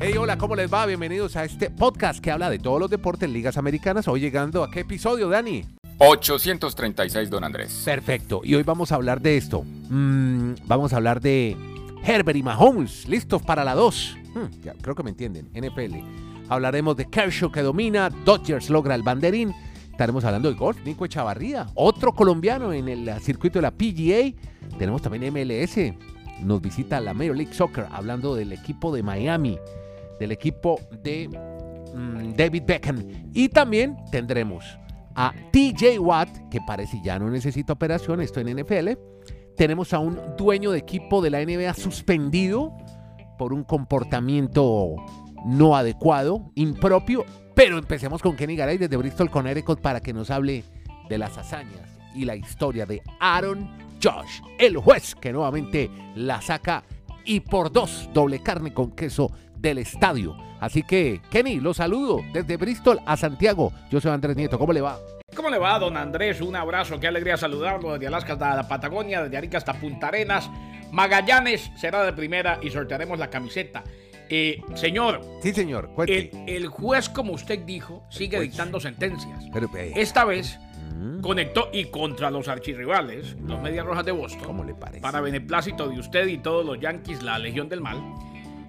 Hey, hola, ¿cómo les va? Bienvenidos a este podcast que habla de todos los deportes en ligas americanas. Hoy llegando a qué episodio, Dani? 836, don Andrés. Perfecto. Y hoy vamos a hablar de esto. Mm, vamos a hablar de Herbert y Mahomes, listos para la 2. Hmm, ya, creo que me entienden. NFL. Hablaremos de Kershaw que domina, Dodgers logra el banderín. Estaremos hablando de golf, Nico Echavarría, otro colombiano en el circuito de la PGA. Tenemos también MLS. Nos visita la Major League Soccer hablando del equipo de Miami, del equipo de mm, David Beckham. Y también tendremos a TJ Watt, que parece ya no necesita operación, esto en NFL. Tenemos a un dueño de equipo de la NBA suspendido por un comportamiento no adecuado, impropio. Pero empecemos con Kenny Garay desde Bristol, Connecticut, para que nos hable de las hazañas y la historia de Aaron Josh, el juez que nuevamente la saca y por dos doble carne con queso del estadio. Así que, Kenny, lo saludo desde Bristol a Santiago. Yo soy Andrés Nieto, ¿cómo le va? ¿Cómo le va, don Andrés? Un abrazo, qué alegría saludarlo desde Alaska hasta la Patagonia, desde Arica hasta Punta Arenas. Magallanes será de primera y sortearemos la camiseta. Eh, señor. Sí, señor. El, el, juez, como usted dijo, sigue dictando sentencias. Pero, eh, Esta vez mm, conectó y contra los archirrivales, los Medias Rojas de Boston. ¿Cómo le parece? Para beneplácito de usted y todos los Yankees, la Legión del Mal.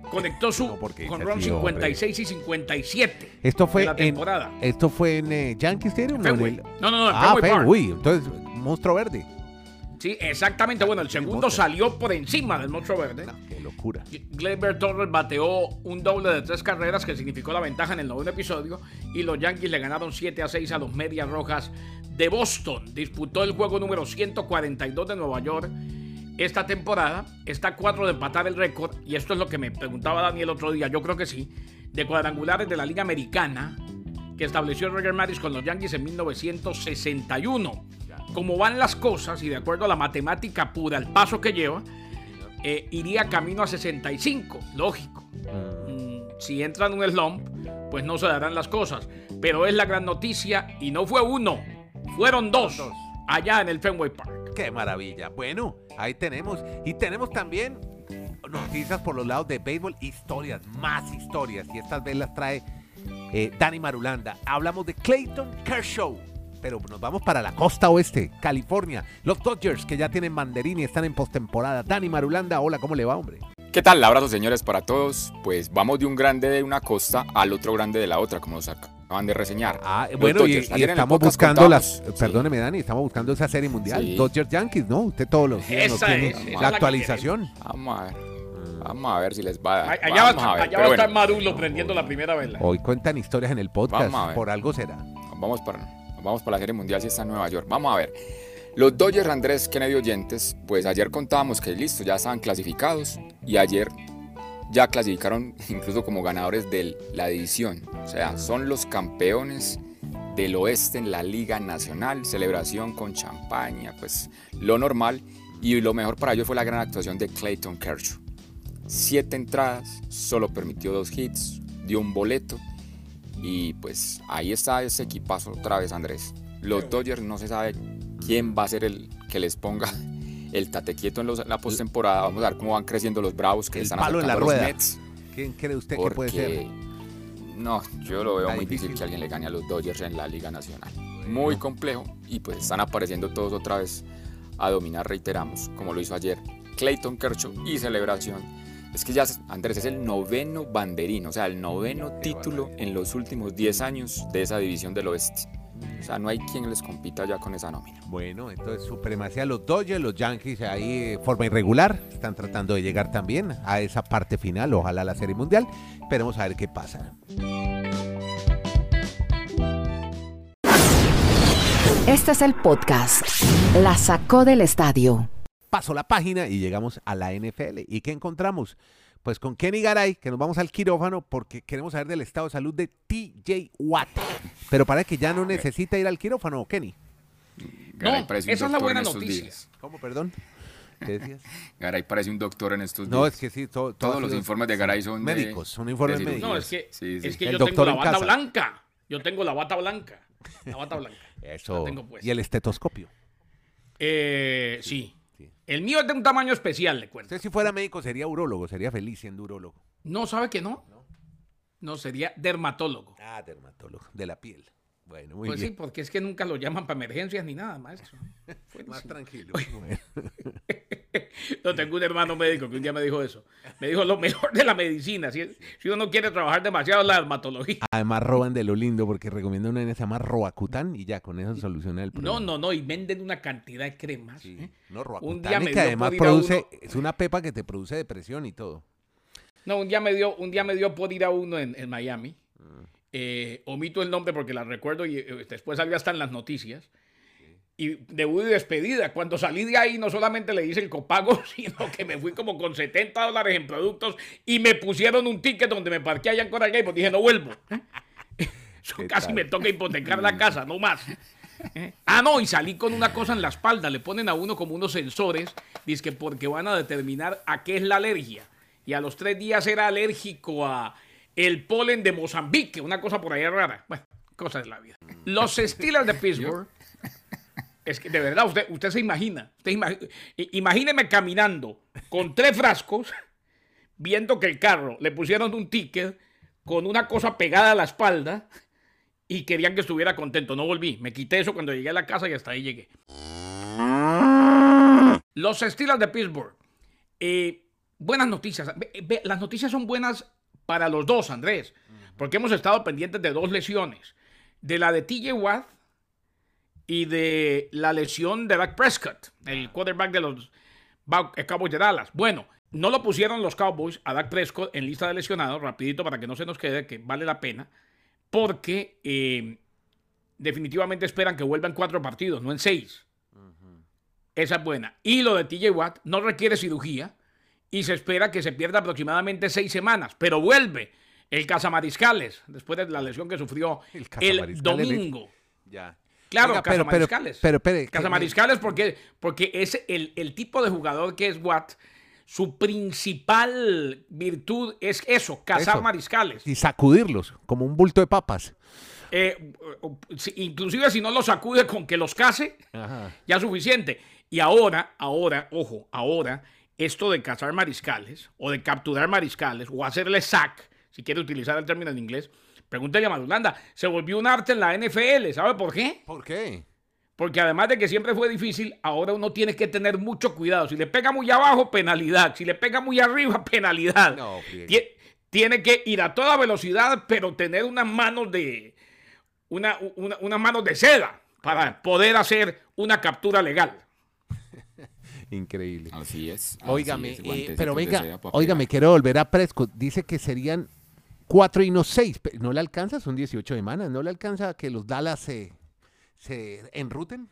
Conectó su No, porque con ron así, hombre. 56 y 57 Esto fue la en, temporada. esto fue en eh, Yankee Stadium. ¿no? En el- No, no, no, en ah, Fenway. Entonces, monstruo verde. Sí, exactamente. Bueno, el segundo salió por encima del monstruo verde. No, qué locura. Gleyber Torres bateó un doble de tres carreras que significó la ventaja en el noveno episodio y los Yankees le ganaron 7 a 6 a los Medias Rojas de Boston. Disputó el juego número 142 de Nueva York esta temporada. Está a 4 de empatar el récord y esto es lo que me preguntaba Daniel otro día, yo creo que sí, de cuadrangulares de la Liga Americana que estableció Roger Maris con los Yankees en 1961. Como van las cosas y de acuerdo a la matemática pura, el paso que lleva, eh, iría camino a 65, lógico. Mm, si entra en un slump, pues no se darán las cosas. Pero es la gran noticia y no fue uno, fueron Dos. allá en el Fenway Park. Qué maravilla. Bueno, ahí tenemos. Y tenemos también noticias por los lados de béisbol, historias, más historias. Y estas veces las trae eh, Dani Marulanda. Hablamos de Clayton Kershaw. Pero nos vamos para la costa oeste, California. Los Dodgers que ya tienen banderín y están en postemporada. Dani Marulanda, hola, ¿cómo le va, hombre? ¿Qué tal? Abrazo, señores, para todos. Pues vamos de un grande de una costa al otro grande de la otra, como nos acaban de reseñar. Ah, Los bueno, y, estamos buscando las. sí. Perdóneme, Dani, estamos buscando esa serie mundial. Sí. Dodgers Yankees, ¿no? Usted todos los días nos Esa tiene es, la actualización. Vamos a ver. Vamos a ver si les va a dar. Allá va, a ver. allá Pero va a bueno, estar Marulo prendiendo la primera vela. Hoy cuentan historias en el podcast. Vamos a ver. Por algo será. vamos para, vamos para la Serie Mundial si está en Nueva York. Vamos a ver. Los Dodgers Andrés Kennedy Oyentes, pues ayer contábamos que listo, ya estaban clasificados y ayer ya clasificaron incluso como ganadores de la división. O sea, son los campeones del oeste en la Liga Nacional, celebración con champaña, pues lo normal. Y lo mejor para ellos fue la gran actuación de Clayton Kershaw. Siete entradas, solo permitió dos hits, dio un boleto. Y pues ahí está ese equipazo otra vez, Andrés. Los Dodgers no se sabe quién va a ser el que les ponga el tate quieto en los- la postemporada. Vamos a ver cómo van creciendo los Bravos que El están palo en la acercando a los rueda. Mets. ¿Quién cree usted que puede ser? no, yo lo veo Está muy difícil. difícil que alguien le gane a los Dodgers en la Liga Nacional. Muy complejo y pues están apareciendo todos otra vez a dominar, reiteramos, como lo hizo ayer Clayton Kershaw y celebración. Es que ya, Andrés, es el noveno banderín, o sea, el noveno título en los últimos 10 años de esa división del oeste. O sea, no hay quien les compita ya con esa nómina. Bueno, entonces supremacía los Dodgers, los Yankees ahí de forma irregular, están tratando de llegar también a esa parte final, ojalá la Serie Mundial. Esperemos a ver qué pasa. Este es el podcast. La sacó del estadio. Paso la página y llegamos a la NFL. ¿Y qué encontramos? Pues con Kenny Garay, que nos vamos al quirófano porque queremos saber del estado de salud de TJ Watt. Pero parece que ya no necesita ir al quirófano, Kenny. Garay No, parece un esa es la buena noticia. días. ¿Cómo, perdón? ¿Qué decías? Garay parece un doctor en estos No, días. es que sí, to- Todos todos los informes de Garay son de- médicos, son informes médicos. No, es que, Sí, sí. Es que El yo doctor tengo la bata casa. blanca. Yo tengo la bata blanca. La bata blanca. Eso. La tengo puesta. Y el estetoscopio. Eh, sí. Sí. El mío es de un tamaño especial, le cuento. Usted si fuera médico sería urólogo, sería feliz siendo urólogo. No, ¿sabe que no? No, sería dermatólogo. Ah, dermatólogo, de la piel. Bueno, muy Pues sí, porque es que nunca lo llaman para emergencias ni nada, maestro. Más tranquilo. No, tengo un hermano médico que un día me dijo eso. Me dijo lo mejor de la medicina. Si, si uno no quiere trabajar demasiado, la dermatología. Además roban de lo lindo porque recomienda una que se llama Roacutan y ya con eso soluciona el problema. No, no, no. Y venden una cantidad de cremas. Sí, ¿eh? no, Roacutan Un día me que además produce, uno- es una pepa que te produce depresión y todo. No, un día me dio, un día me dio por ir a uno en, en Miami. Eh, omito el nombre porque la recuerdo y eh, después salió hasta en las noticias. Y debut y despedida. Cuando salí de ahí, no solamente le hice el copago, sino que me fui como con 70 dólares en productos y me pusieron un ticket donde me parqué allá en Coral Gables. Dije, no vuelvo. Eso ¿Qué casi tal? me toca hipotecar la casa, no más. ¿Eh? Ah, no, y salí con una cosa en la espalda. Le ponen a uno como unos sensores, dice que porque van a determinar a qué es la alergia. Y a los tres días era alérgico a el polen de Mozambique, una cosa por ahí rara. Bueno, cosas de la vida. Los Steelers de Pittsburgh. De verdad, usted, usted se imagina. Usted imagíneme caminando con tres frascos, viendo que el carro le pusieron un ticket con una cosa pegada a la espalda y querían que estuviera contento. No volví. Me quité eso cuando llegué a la casa y hasta ahí llegué. Los Steelers de Pittsburgh. Eh, buenas noticias. Las noticias son buenas para los dos, Andrés, porque hemos estado pendientes de dos lesiones. De la de TJ Watt y de la lesión de Dak Prescott, el quarterback de los eh, Cowboys de Dallas. Bueno, no lo pusieron los Cowboys a Dak Prescott en lista de lesionados, rapidito para que no se nos quede, que vale la pena, porque eh, definitivamente esperan que vuelvan cuatro partidos, no en seis. Esa es buena. Y lo de TJ Watt no requiere cirugía y se espera que se pierda aproximadamente seis semanas, pero vuelve el Cazamariscales después de la lesión que sufrió El domingo. Ya. Claro, Oiga, pero- pero- pero, Cazamariscales porque, porque es el, el tipo de jugador que es Watt. Su principal virtud es eso, cazar Eso. mariscales. Y sacudirlos como un bulto de papas. Eh, si- inclusive si no los sacude con que los case, Ajá. ya es suficiente. Y ahora, ahora, ojo, ahora, esto de cazar mariscales o de capturar mariscales o hacerle sack, si quiere utilizar el término en inglés, pregúntale a Madulanda, se volvió un arte en la NFL, ¿sabe por qué? ¿Por qué? Porque además de que siempre fue difícil, ahora uno tiene que tener mucho cuidado. Si le pega muy abajo, penalidad. Si le pega muy arriba, penalidad. No, tiene que ir a toda velocidad, pero tener unas manos de una, una- unas manos de seda para poder hacer una captura legal. Increíble. Así es. así Óigame, es, eh, pero venga, óigame, quiero volver a Prescott. Dice que serían cuatro y no seis. Pe- ¿No le alcanza? Son 18 semanas. ¿No le alcanza que los Dallas se, se enruten?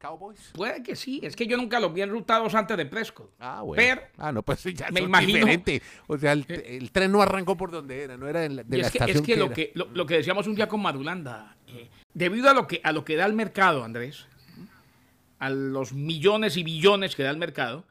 Cowboys. Puede que sí, es que yo nunca los vi enrutados antes de Prescott. Ah, bueno. Pero ah, no, pues ya me son imagino- diferente. O sea, el, el tren no arrancó por donde era, no era en la- de Y la es que, estación es que, lo, era. que lo, lo que decíamos un día con Madulanda, eh, debido a lo, que, a lo que da el mercado, Andrés, a los millones y billones que da el mercado,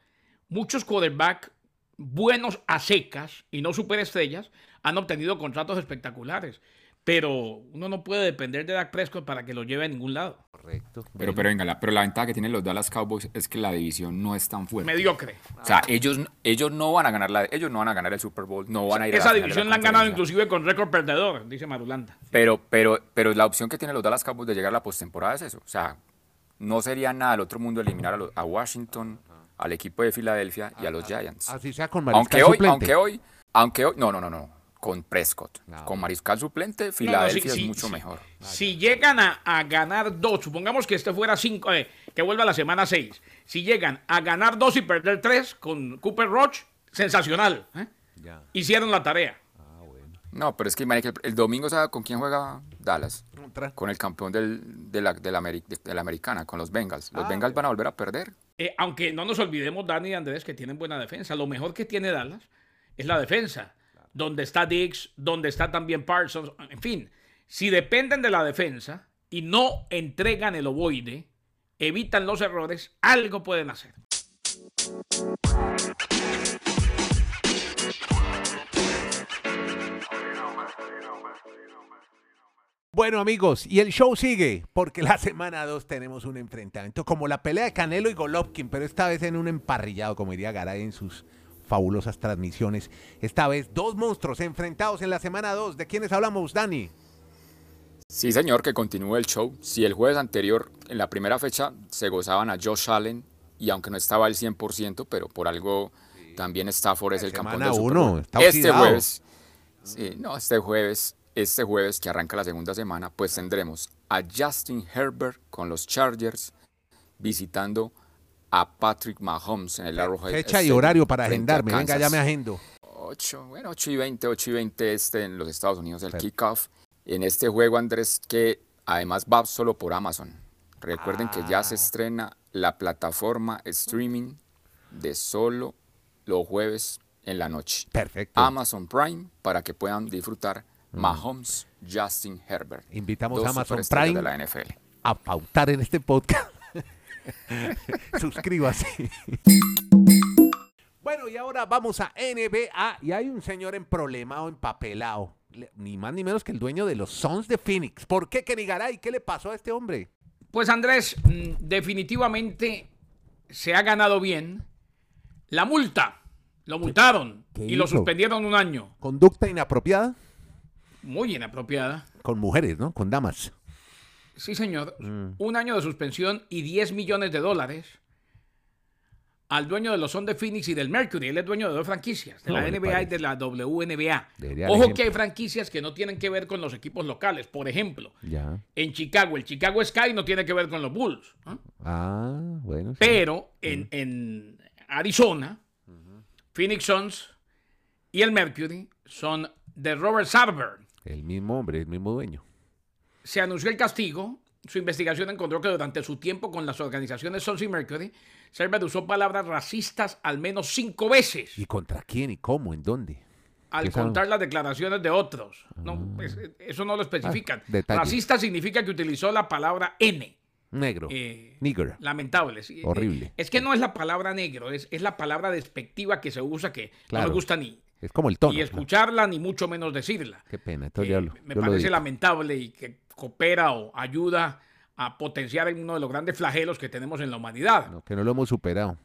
muchos quarterback buenos a secas y no superestrellas han obtenido contratos espectaculares. Pero uno no puede depender de Dak Prescott para que lo lleve a ningún lado. Correcto. Pero, Bueno, pero venga, la, pero la ventaja que tienen los Dallas Cowboys es que la división no es tan fuerte. Mediocre. O sea, ellos, ellos no van a ganar la, ellos no van a ganar el Super Bowl, no van a ir a Esa división la han ganado inclusive con récord perdedor, dice Madulanda. Pero, pero, pero la opción que tienen los Dallas Cowboys de llegar a la postemporada es eso. O sea, no sería nada del otro mundo eliminar a, los- a Washington, al equipo de Filadelfia y a los Giants. Así sea con Mariscal Aunque hoy, suplente. aunque hoy, aunque hoy, no, no, no, no, con Prescott. Ah, con bueno. Mariscal suplente, No, no, Filadelfia sí, es sí, mucho sí. mejor. Si llegan a, a ganar dos, supongamos que este fuera cinco, eh, que vuelva la semana seis. Si llegan a ganar dos y perder tres con Cooper Roach, sensacional. ¿eh? Ya. Hicieron la tarea. No, pero es que el, el domingo, ¿sabe con quién juega Dallas? Con el campeón del, de, la, de, la, Ameri- de- de la americana, con los Bengals. Los Ah, Bengals van a volver a perder. Eh, aunque no nos olvidemos, Dani y Andrés, que tienen buena defensa. Lo mejor que tiene Dallas es la defensa. Donde está Diggs, donde está también Parsons. En fin, si dependen de la defensa y no entregan el ovoide, evitan los errores, algo pueden hacer. Bueno amigos, y el show sigue, porque la semana 2 tenemos un enfrentamiento, como la pelea de Canelo y Golovkin, pero esta vez en un emparrillado, como diría Garay en sus fabulosas transmisiones. Esta vez dos monstruos enfrentados en la semana 2. ¿De quiénes hablamos, Dani? Sí, señor, que continúe el show. Si el jueves anterior, en la primera fecha, se gozaban a Josh Allen, y aunque no estaba al 100%, pero por algo también Stafford es el campeón Super uno, está Este jueves, sí, no, este jueves, este jueves que arranca la segunda semana, pues tendremos a Justin Herbert con los Chargers visitando a Patrick Mahomes en el Arrowhead Fecha y Stadium horario para a agendarme. Venga, ya me agendo. 8, bueno, 8 y 20, 8 y 20 este en los Estados Unidos, el kickoff. En este juego, Andrés, que además va solo por Amazon. Recuerden que ya se Ah. estrena la plataforma streaming de solo los jueves en la noche. Perfecto. Amazon Prime para que puedan disfrutar Mahomes, Justin Herbert. Mm. Invitamos a Amazon Prime. de la NFL. a pautar en este podcast. Suscríbase. Bueno, y ahora vamos a NBA y hay un señor en problema o empapelado. Ni más ni menos que el dueño de los Sons de Phoenix. ¿Por qué, Kenny? ¿Qué le pasó a este hombre? Pues Andrés, mm, definitivamente se ha ganado bien la multa. Lo multaron qué y lo suspendieron un año. Conducta inapropiada Muy inapropiada. con mujeres, ¿no? Con damas. Sí, señor. Mm. Un año de suspensión y 10 millones de dólares al dueño de los Son de Phoenix y del Mercury. Él es dueño de dos franquicias, de No, la NBA y de la WNBA. Debería Ojo que hay franquicias que no tienen que ver con los equipos locales. Por ejemplo, Ya. en Chicago, el Chicago Sky no tiene que ver con los Bulls. Ah, bueno. sí. Pero en, en Arizona, Phoenix Suns y el Mercury son de Robert Sarver. El mismo hombre, el mismo dueño. Se anunció el castigo. Su investigación encontró que durante su tiempo con las organizaciones Suns y Mercury, Sarver usó palabras racistas al menos cinco veces ¿Y contra quién y cómo? ¿En dónde? al contar las declaraciones de otros. No, pues, eso no lo especifican. Ah, detalle. Racista significa que utilizó la palabra N. Negro. Eh, Nigger. Lamentable. sí. Horrible. Eh, Es que no es la palabra negro, es, es la palabra despectiva que se usa que no me gusta ni, Es como el tono. ni escucharla, ni mucho menos decirla. Qué pena. Entonces Eh, ya lo- me yo parece lamentable y que coopera o ayuda a potenciar uno de los grandes flagelos que tenemos en la humanidad. No, que no lo hemos superado.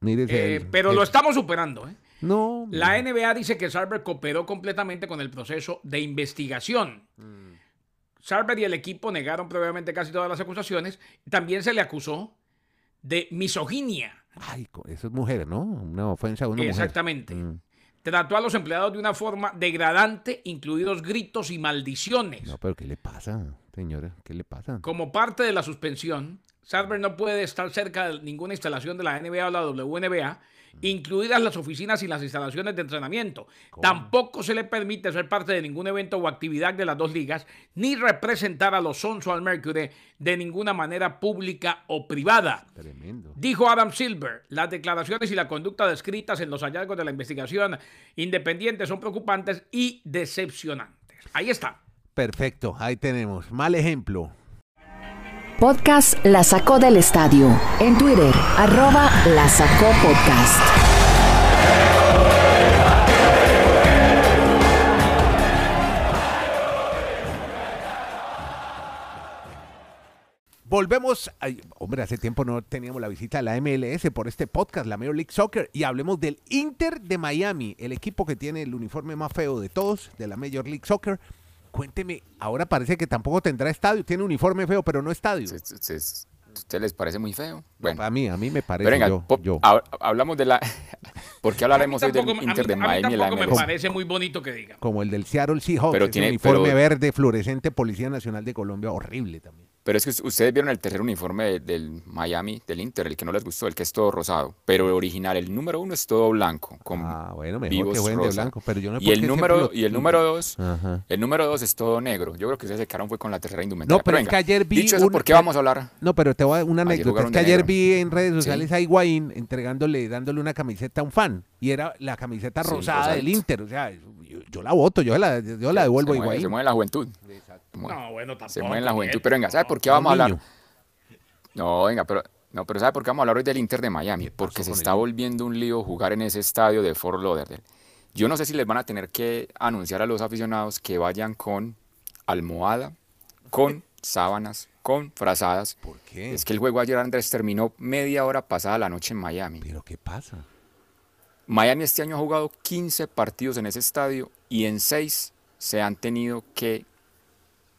Mírese Eh, el- pero el- lo estamos superando. ¿eh? No. La NBA dice que Sarver cooperó completamente con el proceso de investigación. Sarver y el equipo negaron previamente casi todas las acusaciones. También se le acusó de misoginia. Ay, eso es mujer, ¿no? Una ofensa a una mujer. Exactamente. Mm. Trató a los empleados de una forma degradante, incluidos gritos y maldiciones. No, pero ¿qué le pasa, señora? ¿Qué le pasa? Como parte de la suspensión, Sarver no puede estar cerca de ninguna instalación de la NBA o la WNBA, incluidas las oficinas y las instalaciones de entrenamiento. Tampoco se le permite ser parte de ningún evento o actividad de las dos ligas, ni representar a los Suns o al Mercury de ninguna manera pública o privada. Tremendo. Dijo Adam Silver, las declaraciones y la conducta descritas en los hallazgos de la investigación independiente son preocupantes y decepcionantes. Ahí está. Perfecto, ahí tenemos. Mal ejemplo. Podcast La Sacó del Estadio. En Twitter, arroba La Sacó Podcast. Volvemos. ay, hombre, hace tiempo no teníamos la visita de la MLS por este podcast, la Major League Soccer, y hablemos del Inter de Miami, el equipo que tiene el uniforme más feo de todos de la Major League Soccer. Cuénteme, ahora parece que tampoco tendrá estadio, tiene uniforme feo, pero no estadio. ¿Se- se- se- ¿Usted les parece muy feo? Bueno, A mí, a mí me parece pero venga, yo, yo. hab- hablamos de la... ¿Por qué hablaremos hoy del Inter de mí- a mí Miami y la tampoco me parece muy bonito que diga. como el del Seattle Seahawks, Pero tiene- uniforme pero- verde fluorescente Policía Nacional de Colombia, horrible también. Pero es que us- ustedes vieron el tercer uniforme de- del Miami, del Inter, el que no les gustó, el que es todo rosado. Pero el original, el número uno es todo blanco, con Ah, bueno, mejor vivos que de blanco, pero yo no y el número lo- Y el número dos, Ajá. el número dos es todo negro. Yo creo que ustedes se quedaron fue con la tercera indumentaria. No, pero es venga, que ayer vi Dicho eso, un- ¿por qué vamos a hablar? No, pero te voy a dar una anécdota. Es que ayer negro. vi en redes Sí. sociales a Higuaín entregándole, dándole una camiseta a un fan. Y era la camiseta Sí, rosada del. Inter. O sea, yo, yo la voto, yo la, yo la devuelvo a se mueve, Higuaín. se mueve la juventud. Se mueve, No, bueno, tampoco. se mueve en la juventud. Miguel, Pero venga, ¿sabe no. por qué vamos a hablar? No, venga, pero, no, pero ¿sabe por qué vamos a hablar hoy del Inter de Miami? Porque se está volviendo un lío jugar en ese estadio de Fort Lauderdale. Yo no sé si les van a tener que anunciar a los aficionados que vayan con almohada, con sábanas, con frazadas. ¿Por qué? Es que el juego ayer, Andrés, terminó media hora pasada la noche en Miami. ¿Pero qué pasa? Miami este año ha jugado 15 partidos en ese estadio y en 6 se han tenido que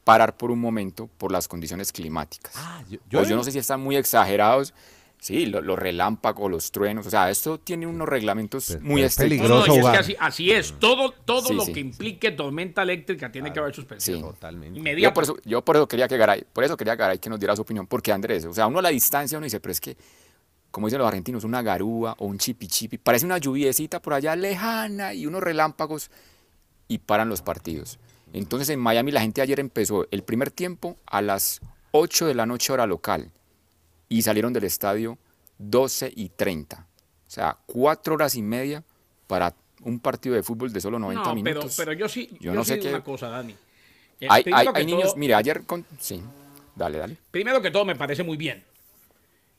parar por un momento por las condiciones climáticas. Ah, yo, Pues yo no sé si están muy exagerados. Sí, lo- los relámpagos, los truenos, o sea, esto tiene unos reglamentos muy es estrictos. No, no, y es que así, así es. Todo, todo Sí, lo sí. que implique tormenta eléctrica tiene que haber suspensión. Sí. Totalmente. Yo por eso, yo por eso quería que Garay, por eso quería Garay que nos diera su opinión, porque Andrés, o sea, uno a la distancia uno dice, pero es que, como dicen los argentinos, una garúa o un chipi chipi, parece una lluviecita por allá lejana y unos relámpagos y paran los partidos. Entonces en Miami la gente ayer empezó el primer tiempo a las 8 de la noche hora local y salieron del estadio 12 y 30. O sea, cuatro horas y media para un partido de fútbol de solo 90 No, pero, minutos. pero yo sí, Yo yo no sí sé qué- una cosa, Dani. Eh, hay, niños, todo- ayer con... Sí, dale, dale. Primero que todo me parece muy bien.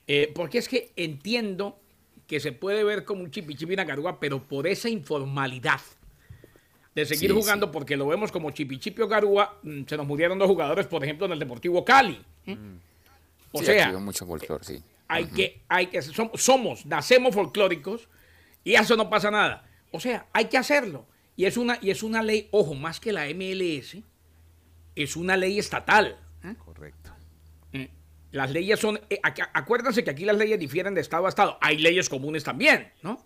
Eh, porque es que entiendo que se puede ver como un chipi chipi una garúa, pero por esa informalidad de seguir Sí, jugando, porque lo vemos como chipi chipi o garúa, mm, se nos murieron dos jugadores, por ejemplo, en el Deportivo Cali. ¿eh? O Sí, sea, aquí veo mucho folclore, sí. hay que, hay que, som- somos, nacemos folclóricos y eso no pasa nada. O sea, hay que hacerlo. Y es una, y es una ley, ojo, más que la MLS, es una ley estatal. ¿eh? Correcto. Mm. Las leyes son, eh, ac- acuérdense que aquí las leyes difieren de estado a estado. Hay leyes comunes también, ¿no?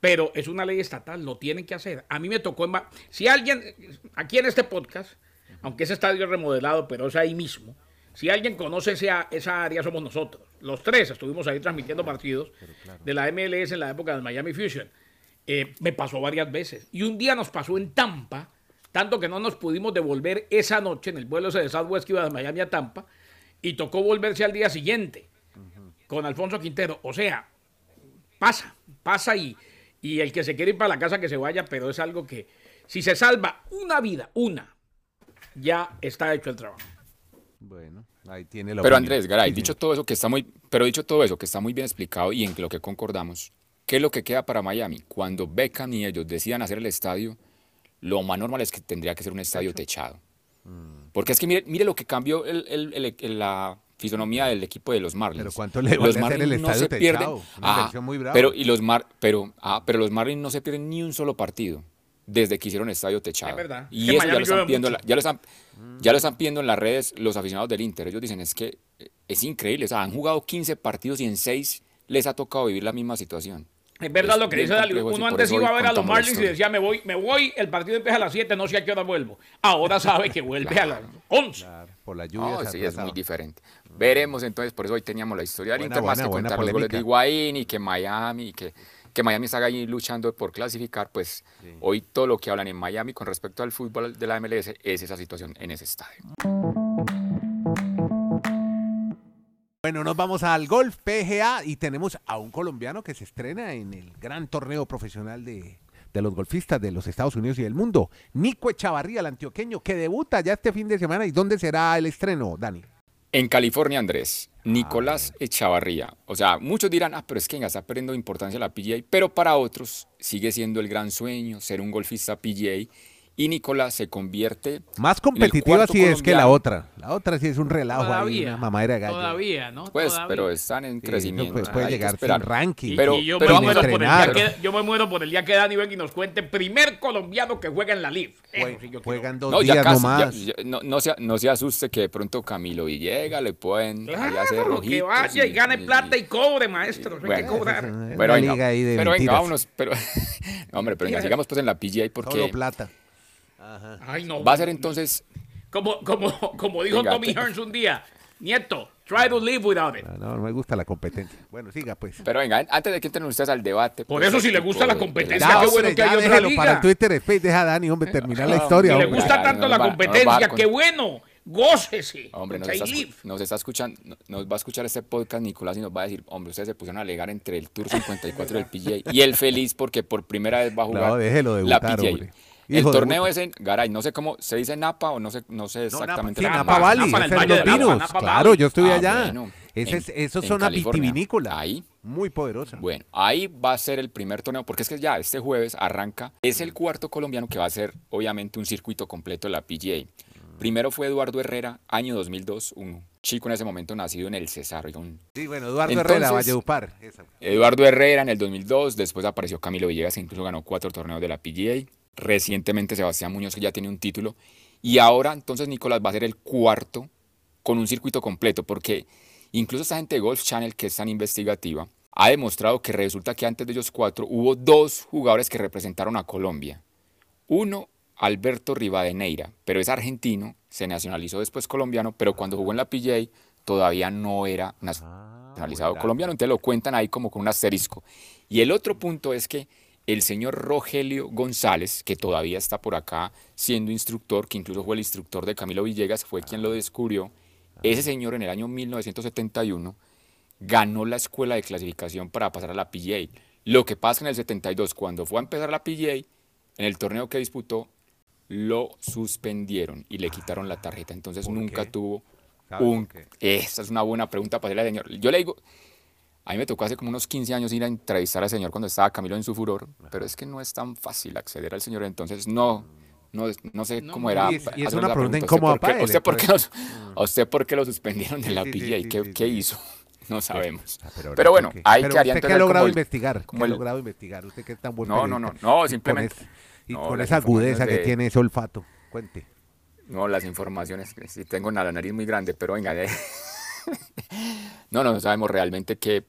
Pero es una ley estatal, lo tienen que hacer. A mí me tocó, en, si alguien, aquí en este podcast, aunque ese estadio es remodelado, pero es ahí mismo, si alguien conoce esa, esa área, somos nosotros. Los tres estuvimos ahí transmitiendo partidos de la MLS en la época del Miami Fusion. Eh, me pasó varias veces. Y un día nos pasó en Tampa, tanto que no nos pudimos devolver esa noche en el vuelo ese de Southwest que iba de Miami a Tampa, y tocó volverse al día siguiente con Alfonso Quintero. O sea, pasa, pasa y, y el que se quiere ir para la casa que se vaya, pero es algo que si se salva una vida, una, ya está hecho el trabajo. Bueno, ahí tiene la Pero opinión. Andrés, Garay, Sí, dicho todo eso que está muy, pero dicho todo eso que está muy bien explicado y en lo que concordamos, ¿qué es lo que queda para Miami? Cuando Beckham y ellos decidan hacer el estadio, lo más normal es que tendría que ser un estadio techado. Mm. Porque es que mire, mire lo que cambió el- el- el- el- la fisonomía del equipo de los Marlins. Pero ¿cuánto le vale hacer el estadio techado? Una Ah, muy brava. pero y los Mar, pero ah, pero los Marlins no se pierden ni un solo partido desde que hicieron estadio techado. Es verdad. Y Que eso ya lo, están pidiendo, en mucho. la- ya, lo están, ya lo están pidiendo en las redes los aficionados del Inter. Ellos dicen, es que eh, es increíble. O sea, han jugado 15 partidos y en 6 les ha tocado vivir la misma situación. Es verdad Es lo que dice sí, Uno antes iba a ver a los Marlins y decía, me voy, me voy, el partido empieza a las 7, no sé a qué hora vuelvo. Ahora sabe que vuelve a las 11. Claro, por la lluvia. Sí, es muy diferente. Veremos entonces, por eso hoy teníamos la historia del Buena, Inter, más que contar los goles de. Higuaín y que Miami, y que, que Miami está ahí luchando por clasificar, pues hoy todo lo que hablan en Miami con respecto al fútbol de la MLS es esa situación en ese estadio. Bueno, nos vamos al golf PGA y tenemos a un colombiano que se estrena en el gran torneo profesional de, de los golfistas de los Estados Unidos y del mundo. Nico Echavarría, el antioqueño, que debuta ya este fin de semana. ¿Y dónde será el estreno, Dani? En California, Andrés, Ah, Nicolás Echavarría. O sea, muchos dirán, ah, pero es que venga, está perdiendo importancia la PGA, pero para otros sigue siendo el gran sueño ser un golfista PGA. Y Nicolás se convierte Más competitiva sí es que la colombiano. otra. La otra sí es un relajo ahí, Todavía, una mamadera de gallo. todavía, ¿no? Pues, Todavía. pero están en Sí, crecimiento. puede, puede hay llegar sin ranking. Y, Pero- y yo, pero me muero por el día que, yo me muero por el día que Dani venga y nos cuente primer colombiano que juega en la Jue- sí quiero. juegan dos No, ya días casi. nomás. ya- ya- no, no se, no se asuste que de pronto Camilo Villegas le pueden hacer Claro, rojitos. que vaya y, gane plata y cobre, maestro. Hay que Bueno, cobrar. Es Pero una venga, pero venga, vámonos. Pero, hombre, pero venga, sigamos pues en la PGA porque Todo plata. Ay, no. va a ser entonces. Como, como, como dijo Venga, Tommy Hearns un día, Nieto, try to live without it. No, no, no me gusta la competencia. Bueno, siga pues. Pero venga, antes de que entren ustedes al debate. Por pues, eso, si le gusta la competencia, Ya, qué hombre, bueno que hay otra déjelo liga. para el Twitter Space. Deja a Dani, hombre, terminar la No, historia. Si le hombre. gusta tanto no la competencia, qué bueno. Gócese. Hombre, nos está, nos está escuchando, no- nos va a escuchar este podcast Nicolás y nos va a decir, hombre, ustedes se pusieron a alegar entre el Tour 54 y el PGA. Y él feliz porque por primera vez va a jugar No, déjelo la debutar, PGA. hombre. El torneo es en Garay, no sé cómo, se dice Napa o no sé, no sé exactamente. Sí, la Napa Napa, Valley, Napa en el ese es Valle Los de Napa, Vinos. Napa Claro, yo estuve Ah, allá. bueno, Ese en- es, esos en son California. vitivinícola. Ahí. Muy poderosa. Bueno, ahí va a ser el primer torneo, porque es que ya este jueves arranca, es el cuarto colombiano que va a ser obviamente un circuito completo de la PGA. Primero fue Eduardo Herrera, año 2002, un chico en ese momento nacido en el Cesar. un- Sí, bueno, Eduardo Entonces- Herrera, Valledupar. esa. Eduardo Herrera en el 2002, después apareció Camilo Villegas, que incluso ganó cuatro torneos de la PGA. Recientemente Sebastián Muñoz, que ya tiene un título. Y ahora entonces Nicolás va a ser el cuarto con un circuito completo, porque incluso esta gente de Golf Channel, que es tan investigativa, ha demostrado que resulta que antes de ellos cuatro hubo dos jugadores que representaron a Colombia. Uno, Alberto Rivadeneira, pero es argentino, se nacionalizó después colombiano, pero cuando jugó en la PGA todavía no era nacionalizado buen colombiano, entonces lo cuentan ahí como con un asterisco. Y el otro punto es que el señor Rogelio González, que todavía está por acá siendo instructor, que incluso fue el instructor de Camilo Villegas, fue quien lo descubrió, ese señor en el año 1971 ganó la escuela de clasificación para pasar a la PGA. Lo que pasa en el 72, cuando fue a empezar la PGA, en el torneo que disputó, lo suspendieron y le quitaron la tarjeta. Entonces ¿Por nunca qué? tuvo ¿Sabe un... Esa es una buena pregunta para hacerle al señor. Yo le digo, a mí me tocó hace como unos 15 años ir a entrevistar al señor cuando estaba Camilo en su furor, pero es que no es tan fácil acceder al señor, entonces no, no, no sé No, cómo era. y es- y una pregunta ¿Usted incómoda por qué- para él, ¿Usted por qué, lo, ¿A usted por qué lo suspendieron de la Sí, sí, ¿Qué, sí, qué sí. hizo? No sabemos. Pero bueno, ¿por qué? ahí Pero quedaría usted que ha logrado el- investigar, como que ha el- logrado investigar, usted que es tan buen No, no, no, no, y con simplemente- es- y no, con esa agudeza que de- tiene ese olfato, cuente. No, las informaciones, que sí tengo la nariz muy grande, pero venga. eh. No, no sabemos realmente qué,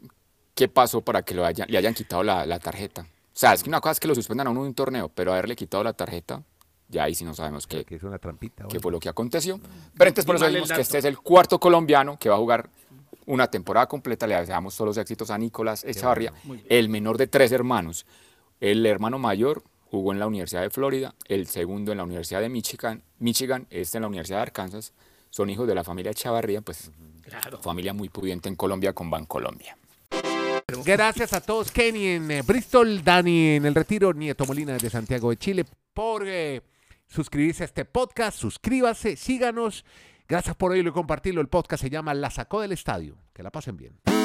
qué pasó para que lo hayan- le hayan quitado la, la tarjeta. O sea, es que una cosa es que lo suspendan a uno de un torneo, pero haberle quitado la tarjeta, ya ahí sí no sabemos qué, Que es una trampita. qué fue lo que aconteció. Pero entonces por eso decimos que este es el cuarto colombiano que va a jugar una temporada completa. Le deseamos todos los éxitos a Nicolás bien. el menor de tres hermanos. El hermano mayor jugó en la Universidad de Florida, el segundo en la Universidad de Michigan, Michigan este en la Universidad de Arkansas. Son hijos de la familia Echavarría, pues Claro. familia muy pudiente en Colombia con Bancolombia. Gracias a todos, Kenny en eh, Bristol, Dani en el Retiro, Nieto Molina desde Santiago de Chile, por eh, suscribirse a este podcast. Suscríbase, síganos. Gracias por oírlo y compartirlo. El podcast se llama La Sacó del Estadio. Que la pasen bien.